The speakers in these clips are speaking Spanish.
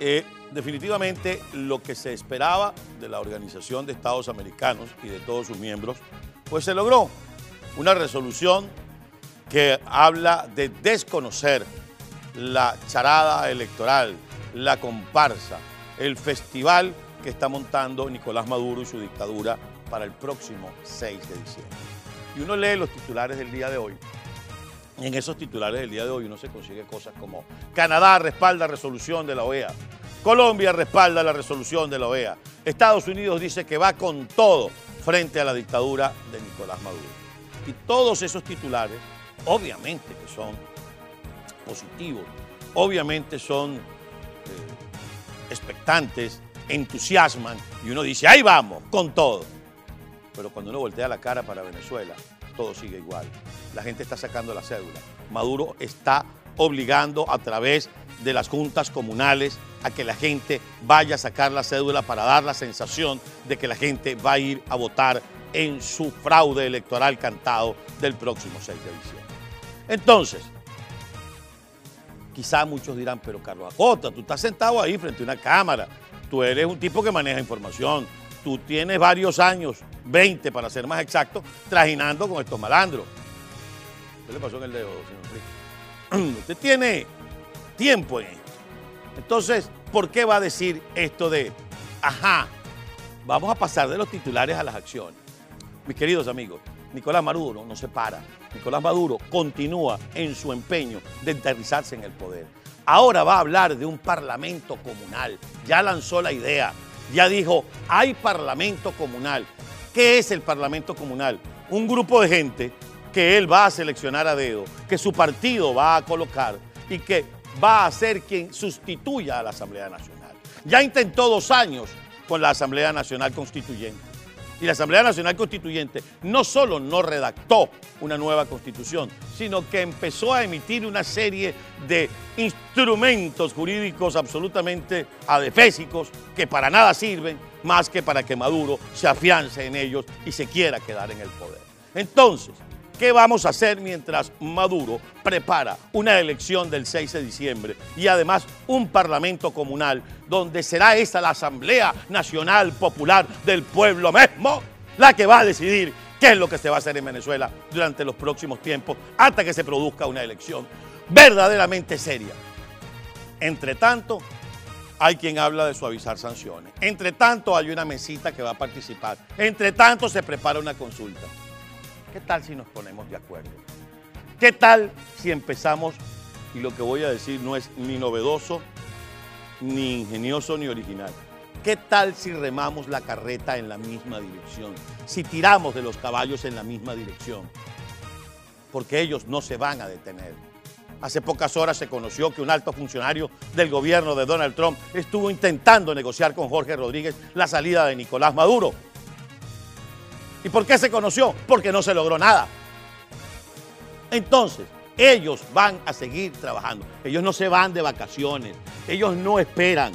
Eh, definitivamente lo que se esperaba de la Organización de Estados Americanos y de todos sus miembros, pues se logró una resolución que habla de desconocer la charada electoral, la comparsa, el festival que está montando Nicolás Maduro y su dictadura para el próximo 6 de diciembre. Y uno lee los titulares del día de hoy. En esos titulares del día de hoy uno se consigue cosas como Canadá respalda resolución de la OEA, Colombia respalda la resolución de la OEA, Estados Unidos dice que va con todo frente a la dictadura de Nicolás Maduro. Y todos esos titulares, obviamente que son positivos, obviamente son eh, expectantes, entusiasman y uno dice, ahí vamos, con todo. Pero cuando uno voltea la cara para Venezuela, todo sigue igual. La gente está sacando la cédula. Maduro está obligando a través de las juntas comunales a que la gente vaya a sacar la cédula para dar la sensación de que la gente va a ir a votar en su fraude electoral cantado del próximo 6 de diciembre. Entonces, quizá muchos dirán, pero Carlos Acosta, tú estás sentado ahí frente a una cámara, tú eres un tipo que maneja información, tú tienes varios años, 20 para ser más exacto, trajinando con estos malandros. ¿Qué le pasó en el dedo, señor Usted tiene tiempo en esto. Entonces, ¿por qué va a decir esto de, ajá, vamos a pasar de los titulares a las acciones? Mis queridos amigos, Nicolás Maduro no se para. Nicolás Maduro continúa en su empeño de enterrizarse en el poder. Ahora va a hablar de un parlamento comunal. Ya lanzó la idea. Ya dijo, hay parlamento comunal. ¿Qué es el parlamento comunal? Un grupo de gente que él va a seleccionar a dedo, que su partido va a colocar y que va a ser quien sustituya a la Asamblea Nacional. Ya intentó dos años con la Asamblea Nacional Constituyente. Y la Asamblea Nacional Constituyente no solo no redactó una nueva constitución, sino que empezó a emitir una serie de instrumentos jurídicos absolutamente adefésicos que para nada sirven más que para que Maduro se afiance en ellos y se quiera quedar en el poder. Entonces, ¿Qué vamos a hacer mientras Maduro prepara una elección del 6 de diciembre y además un parlamento comunal donde será esa la Asamblea Nacional Popular del pueblo mismo la que va a decidir qué es lo que se va a hacer en Venezuela durante los próximos tiempos hasta que se produzca una elección verdaderamente seria? Entre tanto, hay quien habla de suavizar sanciones. Entre tanto, hay una mesita que va a participar. Entre tanto, se prepara una consulta. ¿Qué tal si nos ponemos de acuerdo? ¿Qué tal si empezamos, y lo que voy a decir no es ni novedoso, ni ingenioso, ni original? ¿Qué tal si remamos la carreta en la misma dirección? Si tiramos de los caballos en la misma dirección. Porque ellos no se van a detener. Hace pocas horas se conoció que un alto funcionario del gobierno de Donald Trump estuvo intentando negociar con Jorge Rodríguez la salida de Nicolás Maduro. ¿Y por qué se conoció? Porque no se logró nada. Entonces, ellos van a seguir trabajando. Ellos no se van de vacaciones. Ellos no esperan.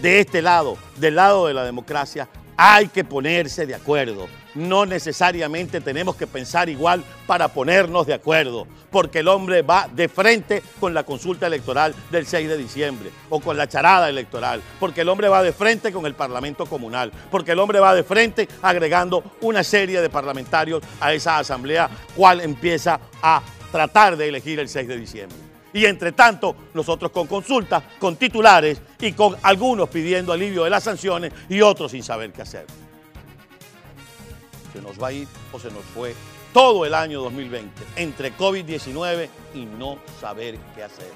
De este lado, del lado de la democracia, hay que ponerse de acuerdo. No necesariamente tenemos que pensar igual para ponernos de acuerdo, porque el hombre va de frente con la consulta electoral del 6 de diciembre o con la charada electoral, porque el hombre va de frente con el Parlamento Comunal, porque el hombre va de frente agregando una serie de parlamentarios a esa asamblea, cual empieza a tratar de elegir el 6 de diciembre. Y entre tanto, nosotros con consultas, con titulares y con algunos pidiendo alivio de las sanciones y otros sin saber qué hacer. Se nos va a ir o se nos fue todo el año 2020 entre COVID-19 y no saber qué hacer.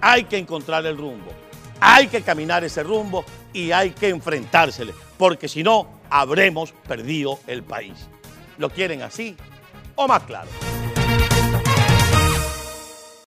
Hay que encontrar el rumbo, hay que caminar ese rumbo y hay que enfrentársele, porque si no, habremos perdido el país. ¿Lo quieren así o más claro?